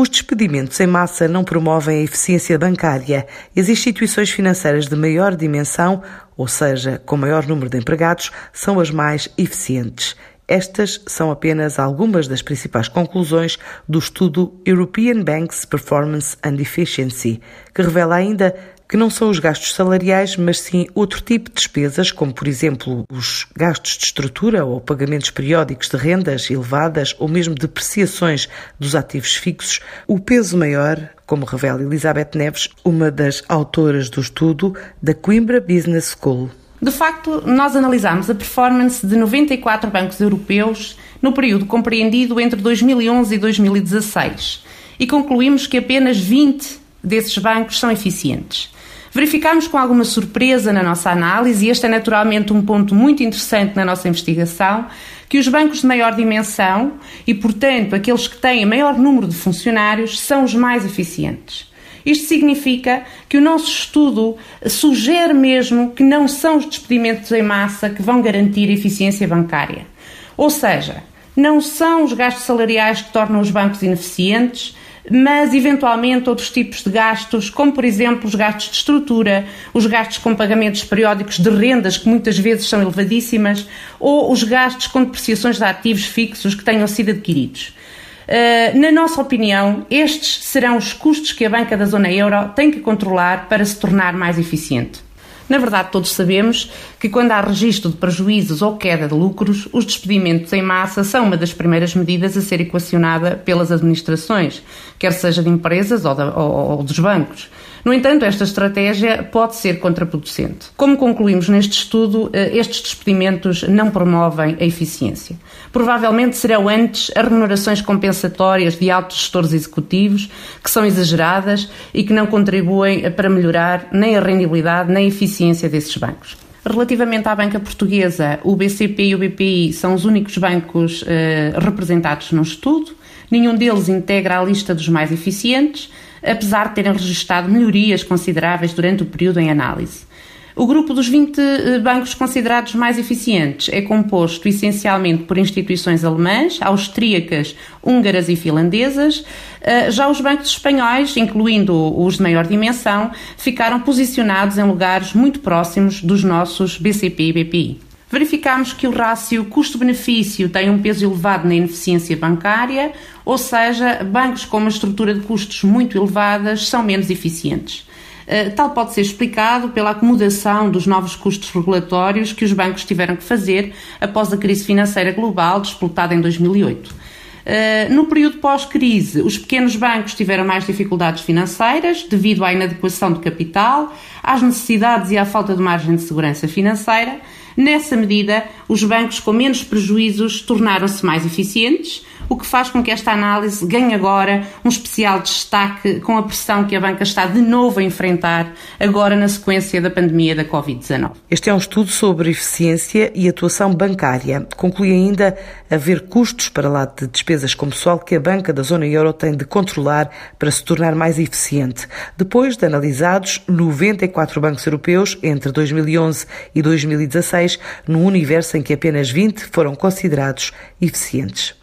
Os despedimentos em massa não promovem a eficiência bancária. As instituições financeiras de maior dimensão, ou seja, com maior número de empregados, são as mais eficientes. Estas são apenas algumas das principais conclusões do estudo European Banks Performance and Efficiency, que revela ainda que não são os gastos salariais, mas sim outro tipo de despesas, como por exemplo os gastos de estrutura ou pagamentos periódicos de rendas elevadas ou mesmo depreciações dos ativos fixos, o peso maior, como revela Elizabeth Neves, uma das autoras do estudo da Coimbra Business School. De facto, nós analisamos a performance de 94 bancos europeus no período compreendido entre 2011 e 2016 e concluímos que apenas 20 desses bancos são eficientes. Verificámos com alguma surpresa na nossa análise, e este é naturalmente um ponto muito interessante na nossa investigação, que os bancos de maior dimensão e, portanto, aqueles que têm maior número de funcionários são os mais eficientes. Isto significa que o nosso estudo sugere mesmo que não são os despedimentos em massa que vão garantir a eficiência bancária. Ou seja, não são os gastos salariais que tornam os bancos ineficientes, mas eventualmente outros tipos de gastos, como por exemplo os gastos de estrutura, os gastos com pagamentos periódicos de rendas, que muitas vezes são elevadíssimas, ou os gastos com depreciações de ativos fixos que tenham sido adquiridos. Uh, na nossa opinião, estes serão os custos que a banca da zona euro tem que controlar para se tornar mais eficiente. Na verdade, todos sabemos que quando há registro de prejuízos ou queda de lucros, os despedimentos em massa são uma das primeiras medidas a ser equacionada pelas administrações, quer seja de empresas ou, de, ou, ou dos bancos. No entanto, esta estratégia pode ser contraproducente. Como concluímos neste estudo, eh, estes despedimentos não promovem a eficiência. Provavelmente serão antes as remunerações compensatórias de altos gestores executivos, que são exageradas e que não contribuem para melhorar nem a rendibilidade nem a eficiência desses bancos. Relativamente à banca portuguesa, o BCP e o BPI são os únicos bancos eh, representados no estudo. Nenhum deles integra a lista dos mais eficientes apesar de terem registado melhorias consideráveis durante o período em análise. O grupo dos 20 eh, bancos considerados mais eficientes é composto essencialmente por instituições alemãs, austríacas, húngaras e finlandesas. Eh, já os bancos espanhóis, incluindo os de maior dimensão, ficaram posicionados em lugares muito próximos dos nossos BCP e BPI. Verificamos que o rácio custo-benefício tem um peso elevado na ineficiência bancária, ou seja, bancos com uma estrutura de custos muito elevadas são menos eficientes. Eh, tal pode ser explicado pela acomodação dos novos custos regulatórios que os bancos tiveram que fazer após a crise financeira global disputada em 2008. Eh, no período pós-crise, os pequenos bancos tiveram mais dificuldades financeiras devido à inadequação de capital, às necessidades e à falta de margem de segurança financeira, Nessa medida, os bancos com menos prejuízos tornaram-se mais eficientes, o que faz com que esta análise ganhe agora um especial destaque com a pressão que a banca está de novo a enfrentar agora na sequência da pandemia da Covid-19. Este é um estudo sobre eficiência e atuação bancária. Conclui ainda haver custos para lá de despesas com pessoal que a banca da zona euro tem de controlar para se tornar mais eficiente. Depois de analisados 94 bancos europeus entre 2011 e 2016, num universo em que apenas 20 foram considerados eficientes.